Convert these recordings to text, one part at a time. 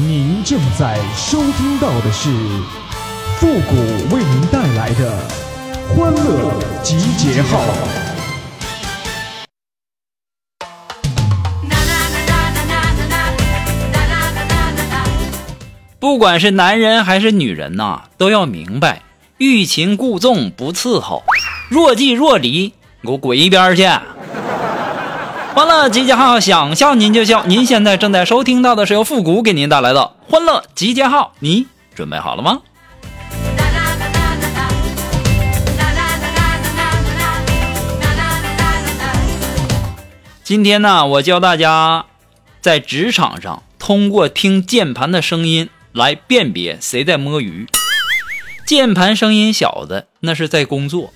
您正在收听到的是复古为您带来的欢乐集结号。不管是男人还是女人呐，都要明白，欲擒故纵不伺候，若即若离，给我滚一边去！欢乐集结号，想笑您就笑。您现在正在收听到的是由复古给您带来的欢乐集结号，你准备好了吗？今天呢，我教大家在职场上通过听键盘的声音来辨别谁在摸鱼。键盘声音小的那是在工作，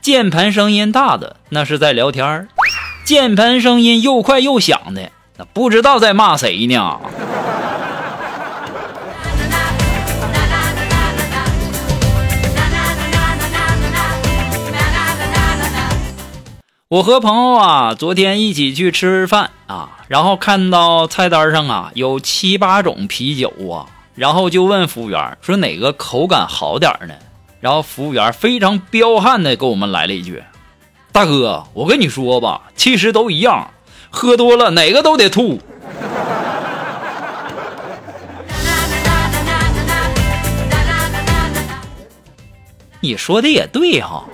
键盘声音大的那是在聊天儿。键盘声音又快又响的，那不知道在骂谁呢。我和朋友啊，昨天一起去吃饭啊，然后看到菜单上啊有七八种啤酒啊，然后就问服务员说哪个口感好点呢？然后服务员非常彪悍的给我们来了一句。大哥，我跟你说吧，其实都一样，喝多了哪个都得吐。你说的也对哈。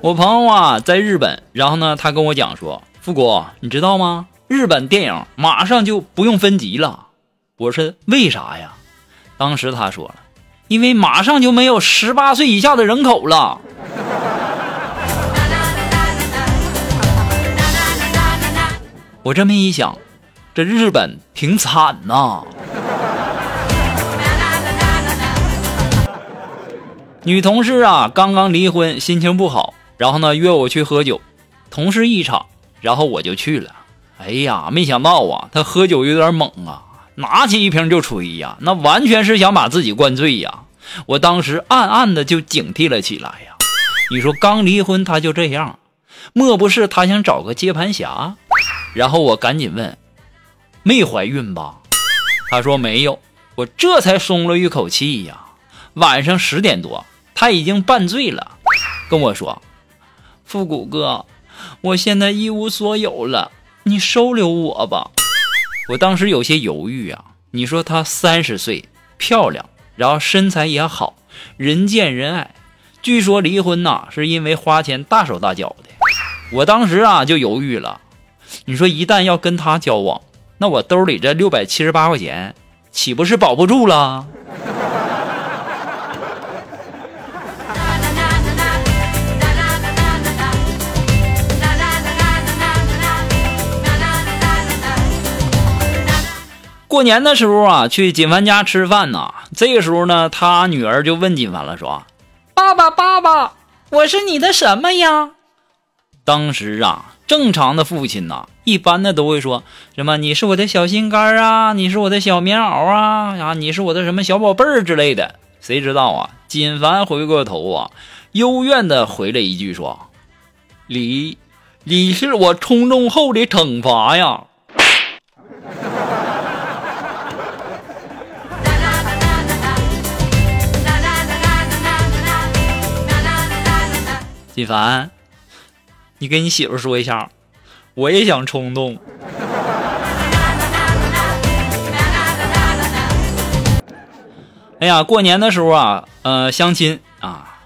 我朋友啊，在日本，然后呢，他跟我讲说，富国，你知道吗？日本电影马上就不用分级了。我说为啥呀？当时他说了。因为马上就没有十八岁以下的人口了。我这么一想，这日本挺惨呐。女同事啊，刚刚离婚，心情不好，然后呢约我去喝酒，同事一场，然后我就去了。哎呀，没想到啊，他喝酒有点猛啊。拿起一瓶就吹呀，那完全是想把自己灌醉呀！我当时暗暗的就警惕了起来呀。你说刚离婚他就这样，莫不是他想找个接盘侠？然后我赶紧问：“没怀孕吧？”他说没有。我这才松了一口气呀。晚上十点多，他已经半醉了，跟我说：“复古哥，我现在一无所有了，你收留我吧。”我当时有些犹豫啊，你说她三十岁，漂亮，然后身材也好，人见人爱。据说离婚呐，是因为花钱大手大脚的。我当时啊就犹豫了，你说一旦要跟她交往，那我兜里这六百七十八块钱，岂不是保不住了？过年的时候啊，去锦凡家吃饭呢。这个时候呢，他女儿就问锦凡了，说：“爸爸，爸爸，我是你的什么呀？”当时啊，正常的父亲呐，一般的都会说什么：“你是我的小心肝啊，你是我的小棉袄啊，啊，你是我的什么小宝贝儿之类的。”谁知道啊？锦凡回过头啊，幽怨的回了一句说：“李，你是我冲动后的惩罚呀。”李凡，你跟你媳妇说一下，我也想冲动。哎呀，过年的时候啊，呃，相亲啊，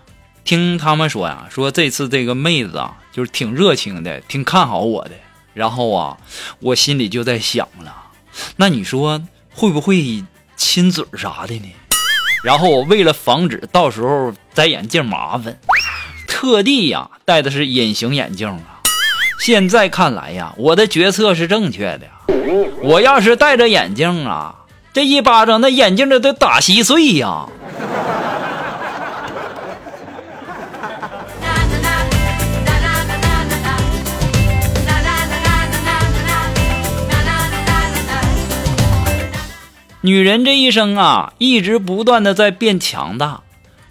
听他们说呀，说这次这个妹子啊，就是挺热情的，挺看好我的。然后啊，我心里就在想了，那你说会不会亲嘴啥的呢？然后我为了防止到时候摘眼镜麻烦。特地呀，戴的是隐形眼镜啊！现在看来呀，我的决策是正确的。我要是戴着眼镜啊，这一巴掌那眼镜都得打稀碎呀！女人这一生啊，一直不断的在变强大。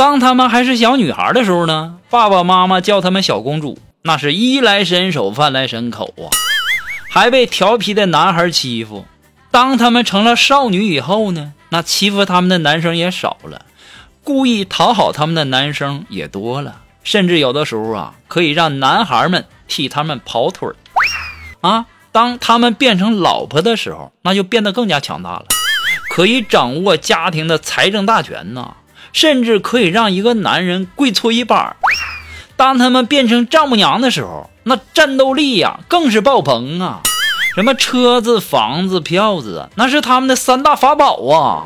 当她们还是小女孩的时候呢，爸爸妈妈叫她们小公主，那是衣来伸手，饭来伸口啊。还被调皮的男孩欺负。当他们成了少女以后呢，那欺负他们的男生也少了，故意讨好他们的男生也多了，甚至有的时候啊，可以让男孩们替他们跑腿啊。当他们变成老婆的时候，那就变得更加强大了，可以掌握家庭的财政大权呐，甚至可以让一个男人跪搓衣板。当他们变成丈母娘的时候，那战斗力呀更是爆棚啊！什么车子、房子、票子，那是他们的三大法宝啊！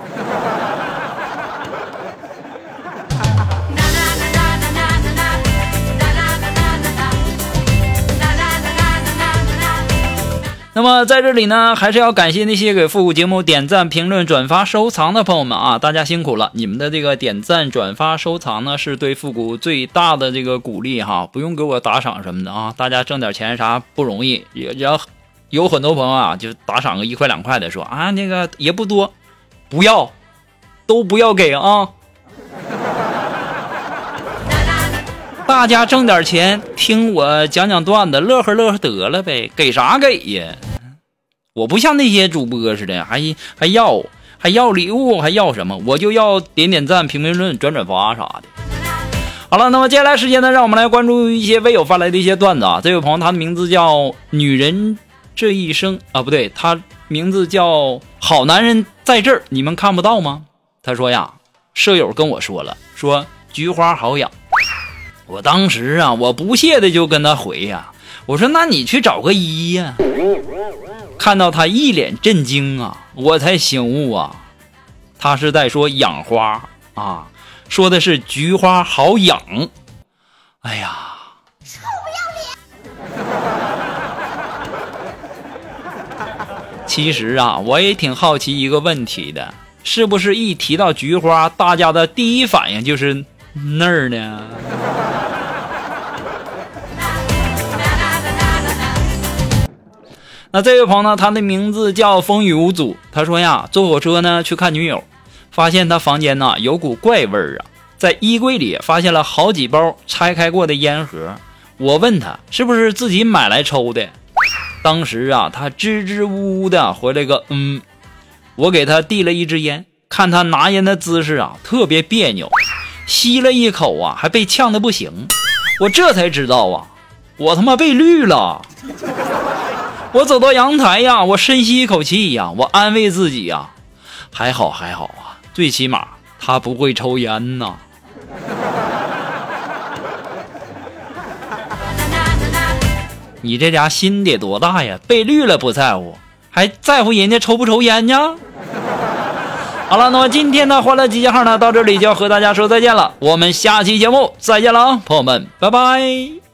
那么在这里呢，还是要感谢那些给复古节目点赞、评论、转发、收藏的朋友们啊！大家辛苦了，你们的这个点赞、转发、收藏呢，是对复古最大的这个鼓励哈！不用给我打赏什么的啊，大家挣点钱啥不容易，也要有很多朋友啊，就打赏个一块两块的，说啊那个也不多，不要，都不要给啊！大家挣点钱，听我讲讲段子，乐呵乐呵得了呗，给啥给呀？我不像那些主播似的，还还要还要礼物，还要什么？我就要点点赞、评评论、转转发啥的。好了，那么接下来时间呢，让我们来关注一些微友发来的一些段子啊。这位朋友，他的名字叫女人这一生啊，不对，他名字叫好男人在这儿，你们看不到吗？他说呀，舍友跟我说了，说菊花好养。我当时啊，我不屑的就跟他回呀，我说那你去找个医呀。看到他一脸震惊啊，我才醒悟啊，他是在说养花啊，说的是菊花好养。哎呀，臭不要脸！其实啊，我也挺好奇一个问题的，是不是一提到菊花，大家的第一反应就是那儿呢？那这位朋友呢？他的名字叫风雨无阻。他说呀，坐火车呢去看女友，发现他房间呢有股怪味儿啊，在衣柜里发现了好几包拆开过的烟盒。我问他是不是自己买来抽的，当时啊他支支吾吾的回了个嗯。我给他递了一支烟，看他拿烟的姿势啊特别别扭，吸了一口啊还被呛的不行。我这才知道啊，我他妈被绿了。我走到阳台呀，我深吸一口气呀，我安慰自己呀，还好还好啊，最起码他不会抽烟呐。你这家心得多大呀？被绿了不在乎，还在乎人家抽不抽烟呢？好了，那么今天的欢乐集结号呢，到这里就要和大家说再见了。我们下期节目再见了啊，朋友们，拜拜。